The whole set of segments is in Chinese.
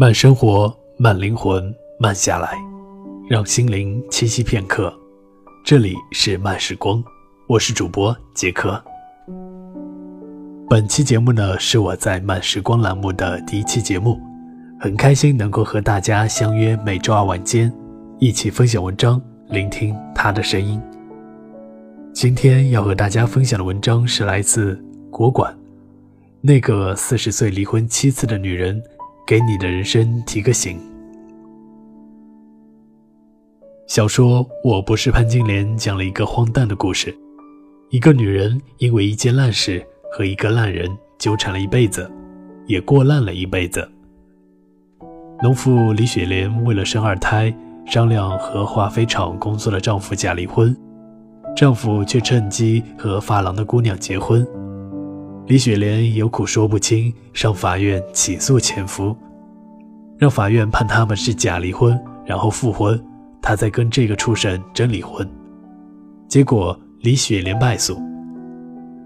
慢生活，慢灵魂，慢下来，让心灵栖息片刻。这里是慢时光，我是主播杰克。本期节目呢，是我在慢时光栏目的第一期节目，很开心能够和大家相约每周二晚间，一起分享文章，聆听他的声音。今天要和大家分享的文章是来自国馆，那个四十岁离婚七次的女人。给你的人生提个醒。小说《我不是潘金莲》讲了一个荒诞的故事：一个女人因为一件烂事和一个烂人纠缠了一辈子，也过烂了一辈子。农妇李雪莲为了生二胎，商量和化肥厂工作的丈夫假离婚，丈夫却趁机和发廊的姑娘结婚。李雪莲有苦说不清，上法院起诉前夫，让法院判他们是假离婚，然后复婚，她再跟这个畜生真离婚。结果李雪莲败诉，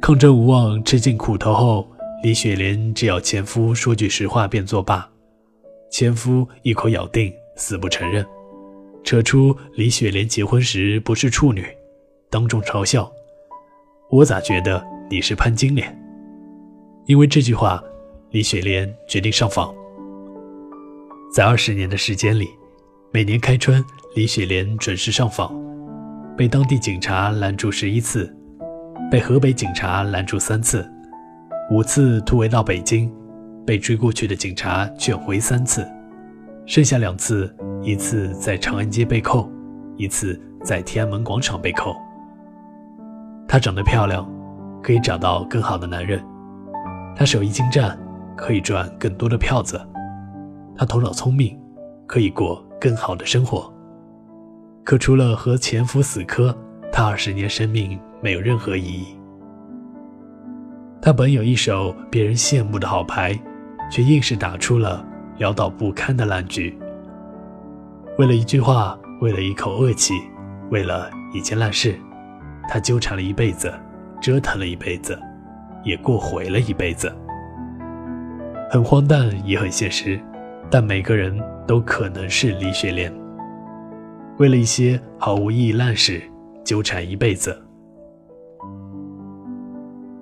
抗争无望，吃尽苦头后，李雪莲只要前夫说句实话便作罢。前夫一口咬定，死不承认，扯出李雪莲结婚时不是处女，当众嘲笑：“我咋觉得你是潘金莲？”因为这句话，李雪莲决定上访。在二十年的时间里，每年开春，李雪莲准时上访，被当地警察拦住十一次，被河北警察拦住三次，五次突围到北京，被追过去的警察劝回三次，剩下两次，一次在长安街被扣，一次在天安门广场被扣。她长得漂亮，可以找到更好的男人。他手艺精湛，可以赚更多的票子；他头脑聪明，可以过更好的生活。可除了和前夫死磕，他二十年生命没有任何意义。他本有一手别人羡慕的好牌，却硬是打出了潦倒不堪的烂局。为了一句话，为了一口恶气，为了一件烂事，他纠缠了一辈子，折腾了一辈子。也过毁了一辈子，很荒诞，也很现实，但每个人都可能是李雪莲。为了一些毫无意义烂事纠缠一辈子。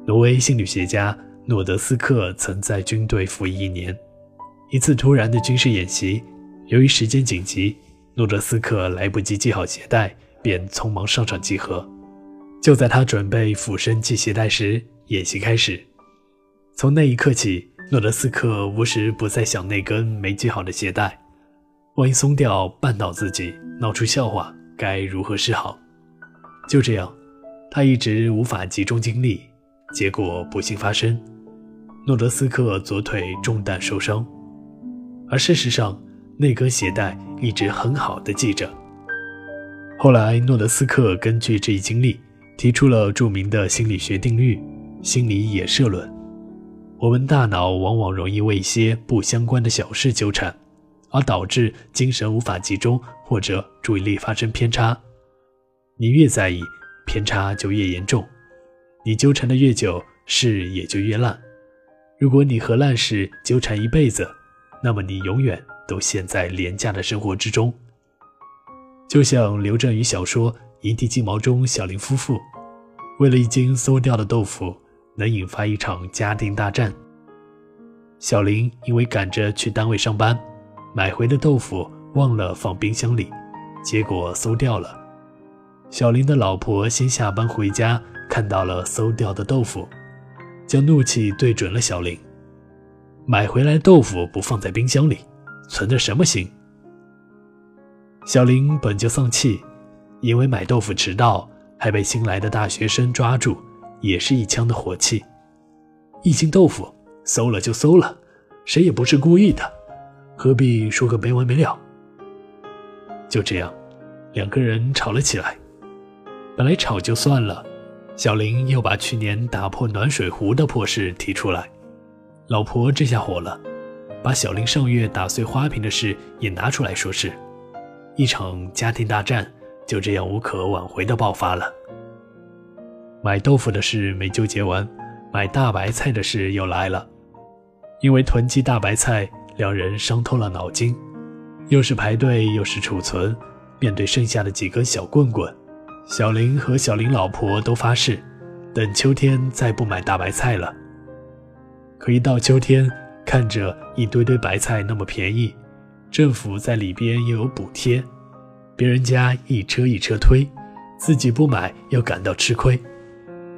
挪威心理学家诺德斯克曾在军队服役一年，一次突然的军事演习，由于时间紧急，诺德斯克来不及系好鞋带，便匆忙上场集合。就在他准备俯身系鞋带时，演习开始，从那一刻起，诺德斯克无时不在想那根没系好的鞋带，万一松掉绊倒自己，闹出笑话，该如何是好？就这样，他一直无法集中精力，结果不幸发生，诺德斯克左腿中弹受伤，而事实上，那根鞋带一直很好的系着。后来，诺德斯克根据这一经历，提出了著名的心理学定律。心理野射论：我们大脑往往容易为一些不相关的小事纠缠，而导致精神无法集中或者注意力发生偏差。你越在意，偏差就越严重；你纠缠的越久，事也就越烂。如果你和烂事纠缠一辈子，那么你永远都陷在廉价的生活之中。就像刘震宇小说《一地鸡毛》中小林夫妇，为了一斤馊掉的豆腐。能引发一场家庭大战。小林因为赶着去单位上班，买回的豆腐忘了放冰箱里，结果馊掉了。小林的老婆先下班回家，看到了馊掉的豆腐，将怒气对准了小林：“买回来豆腐不放在冰箱里，存的什么心？”小林本就丧气，因为买豆腐迟到，还被新来的大学生抓住。也是一腔的火气，一斤豆腐馊了就馊了，谁也不是故意的，何必说个没完没了？就这样，两个人吵了起来。本来吵就算了，小林又把去年打破暖水壶的破事提出来，老婆这下火了，把小林上月打碎花瓶的事也拿出来说事，一场家庭大战就这样无可挽回的爆发了。买豆腐的事没纠结完，买大白菜的事又来了。因为囤积大白菜，两人伤透了脑筋，又是排队又是储存。面对剩下的几根小棍棍，小林和小林老婆都发誓，等秋天再不买大白菜了。可一到秋天，看着一堆堆白菜那么便宜，政府在里边又有补贴，别人家一车一车推，自己不买又感到吃亏。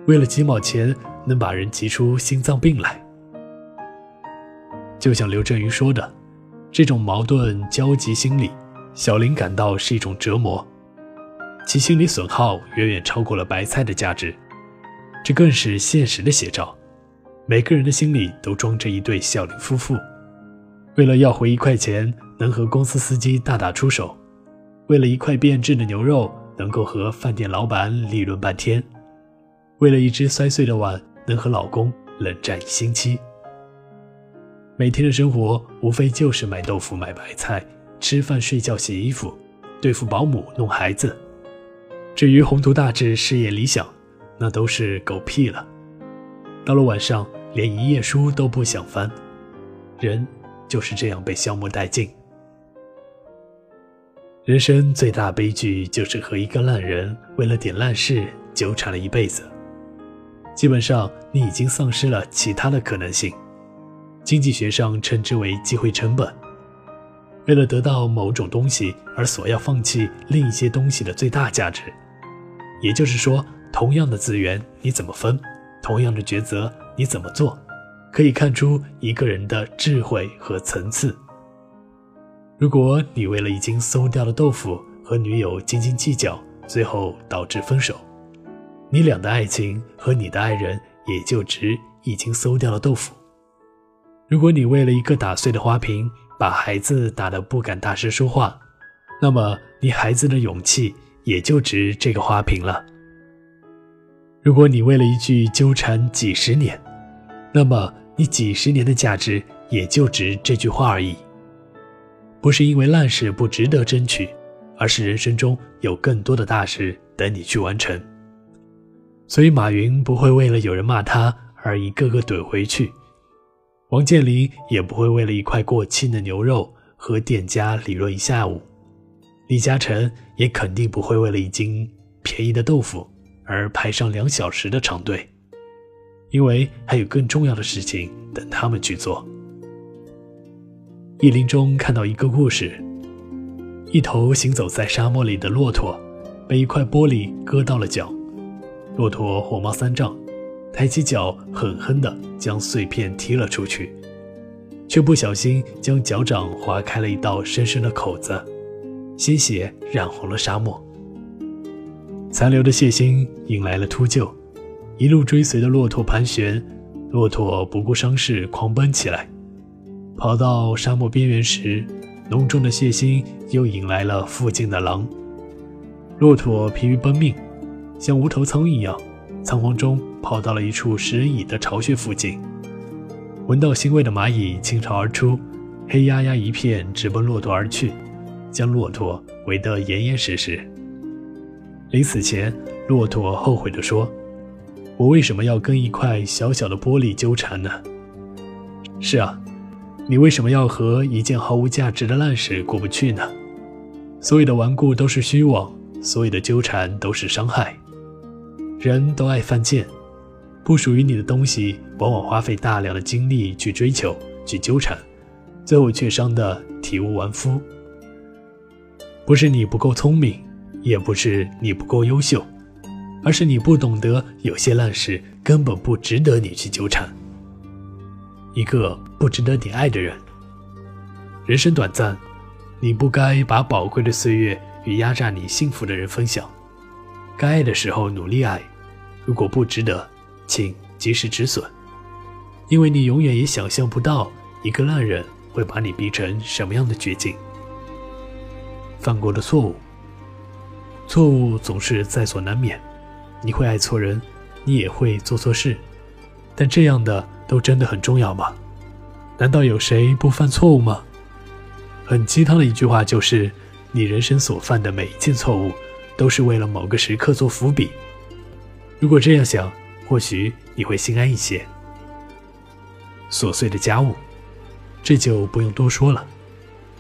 为了几毛钱能把人急出心脏病来，就像刘震云说的，这种矛盾交集心理。小林感到是一种折磨，其心理损耗远远超过了白菜的价值，这更是现实的写照。每个人的心里都装着一对小林夫妇，为了要回一块钱，能和公司司机大打出手；为了一块变质的牛肉，能够和饭店老板理论半天；为了一只摔碎的碗，能和老公冷战一星期。每天的生活无非就是买豆腐、买白菜。吃饭、睡觉、洗衣服，对付保姆、弄孩子。至于宏图大志、事业理想，那都是狗屁了。到了晚上，连一页书都不想翻。人就是这样被消磨殆尽。人生最大悲剧就是和一个烂人为了点烂事纠缠了一辈子。基本上，你已经丧失了其他的可能性。经济学上称之为机会成本。为了得到某种东西而所要放弃另一些东西的最大价值，也就是说，同样的资源你怎么分，同样的抉择你怎么做，可以看出一个人的智慧和层次。如果你为了已经馊掉的豆腐和女友斤斤计较，最后导致分手，你俩的爱情和你的爱人也就值已经馊掉的豆腐。如果你为了一个打碎的花瓶，把孩子打得不敢大声说话，那么你孩子的勇气也就值这个花瓶了。如果你为了一句纠缠几十年，那么你几十年的价值也就值这句话而已。不是因为烂事不值得争取，而是人生中有更多的大事等你去完成。所以马云不会为了有人骂他而一个个怼回去。王健林也不会为了一块过期的牛肉和店家理论一下午，李嘉诚也肯定不会为了一斤便宜的豆腐而排上两小时的长队，因为还有更重要的事情等他们去做。意林中看到一个故事：一头行走在沙漠里的骆驼被一块玻璃割到了脚，骆驼火冒三丈。抬起脚，狠狠地将碎片踢了出去，却不小心将脚掌划开了一道深深的口子，鲜血染红了沙漠。残留的血腥引来了秃鹫，一路追随的骆驼盘旋，骆驼不顾伤势狂奔起来。跑到沙漠边缘时，浓重的血腥又引来了附近的狼。骆驼疲于奔命，像无头苍蝇一样。仓皇中跑到了一处食人蚁的巢穴附近，闻到腥味的蚂蚁倾巢而出，黑压压一片，直奔骆驼而去，将骆驼围得严严实实。临死前，骆驼后悔地说：“我为什么要跟一块小小的玻璃纠缠呢？”是啊，你为什么要和一件毫无价值的烂事过不去呢？所有的顽固都是虚妄，所有的纠缠都是伤害。人都爱犯贱，不属于你的东西，往往花费大量的精力去追求、去纠缠，最后却伤得体无完肤。不是你不够聪明，也不是你不够优秀，而是你不懂得有些烂事根本不值得你去纠缠。一个不值得你爱的人，人生短暂，你不该把宝贵的岁月与压榨你幸福的人分享。该爱的时候努力爱，如果不值得，请及时止损，因为你永远也想象不到一个烂人会把你逼成什么样的绝境。犯过的错误，错误总是在所难免，你会爱错人，你也会做错事，但这样的都真的很重要吗？难道有谁不犯错误吗？很鸡汤的一句话就是：你人生所犯的每一件错误。都是为了某个时刻做伏笔。如果这样想，或许你会心安一些。琐碎的家务，这就不用多说了。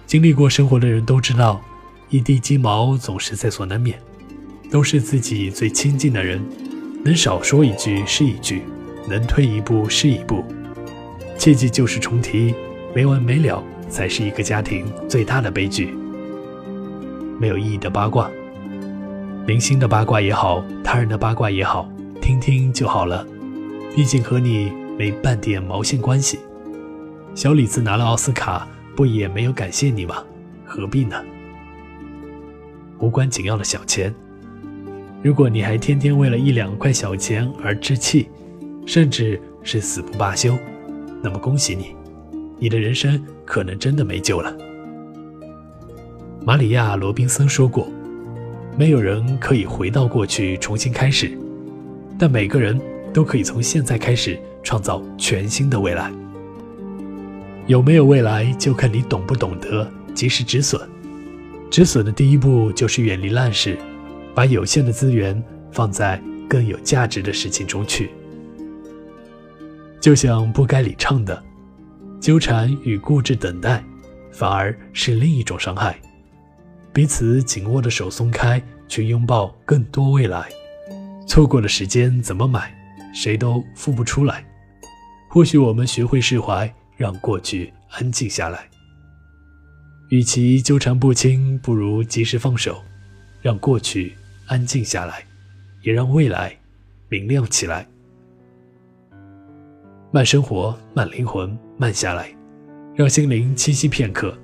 经历过生活的人都知道，一地鸡毛总是在所难免。都是自己最亲近的人，能少说一句是一句，能退一步是一步。切记旧事重提，没完没了才是一个家庭最大的悲剧。没有意义的八卦，明星的八卦也好，他人的八卦也好，听听就好了。毕竟和你没半点毛线关系。小李子拿了奥斯卡，不也没有感谢你吗？何必呢？无关紧要的小钱。如果你还天天为了一两块小钱而置气，甚至是死不罢休，那么恭喜你，你的人生可能真的没救了。玛里亚·罗宾森说过：“没有人可以回到过去重新开始，但每个人都可以从现在开始创造全新的未来。有没有未来，就看你懂不懂得及时止损。止损的第一步就是远离烂事。”把有限的资源放在更有价值的事情中去，就像不该里唱的：“纠缠与固执等待，反而是另一种伤害。彼此紧握的手松开，去拥抱更多未来。错过的时间怎么买，谁都付不出来。或许我们学会释怀，让过去安静下来。与其纠缠不清，不如及时放手，让过去。”安静下来，也让未来明亮起来。慢生活，慢灵魂，慢下来，让心灵栖息片刻。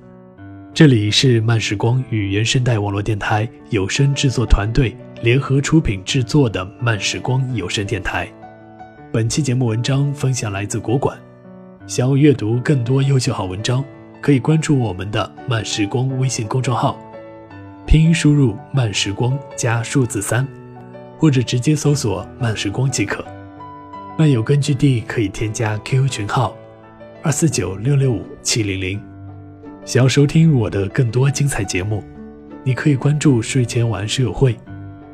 这里是慢时光与原声带网络电台有声制作团队联合出品制作的慢时光有声电台。本期节目文章分享来自国馆。想要阅读更多优秀好文章，可以关注我们的慢时光微信公众号。拼音输入“慢时光”加数字三，或者直接搜索“慢时光”即可。漫友根据地可以添加 QQ 群号二四九六六五七零零。想要收听我的更多精彩节目，你可以关注睡前晚室友会。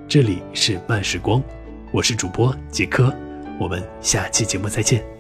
这里是慢时光，我是主播杰科，我们下期节目再见。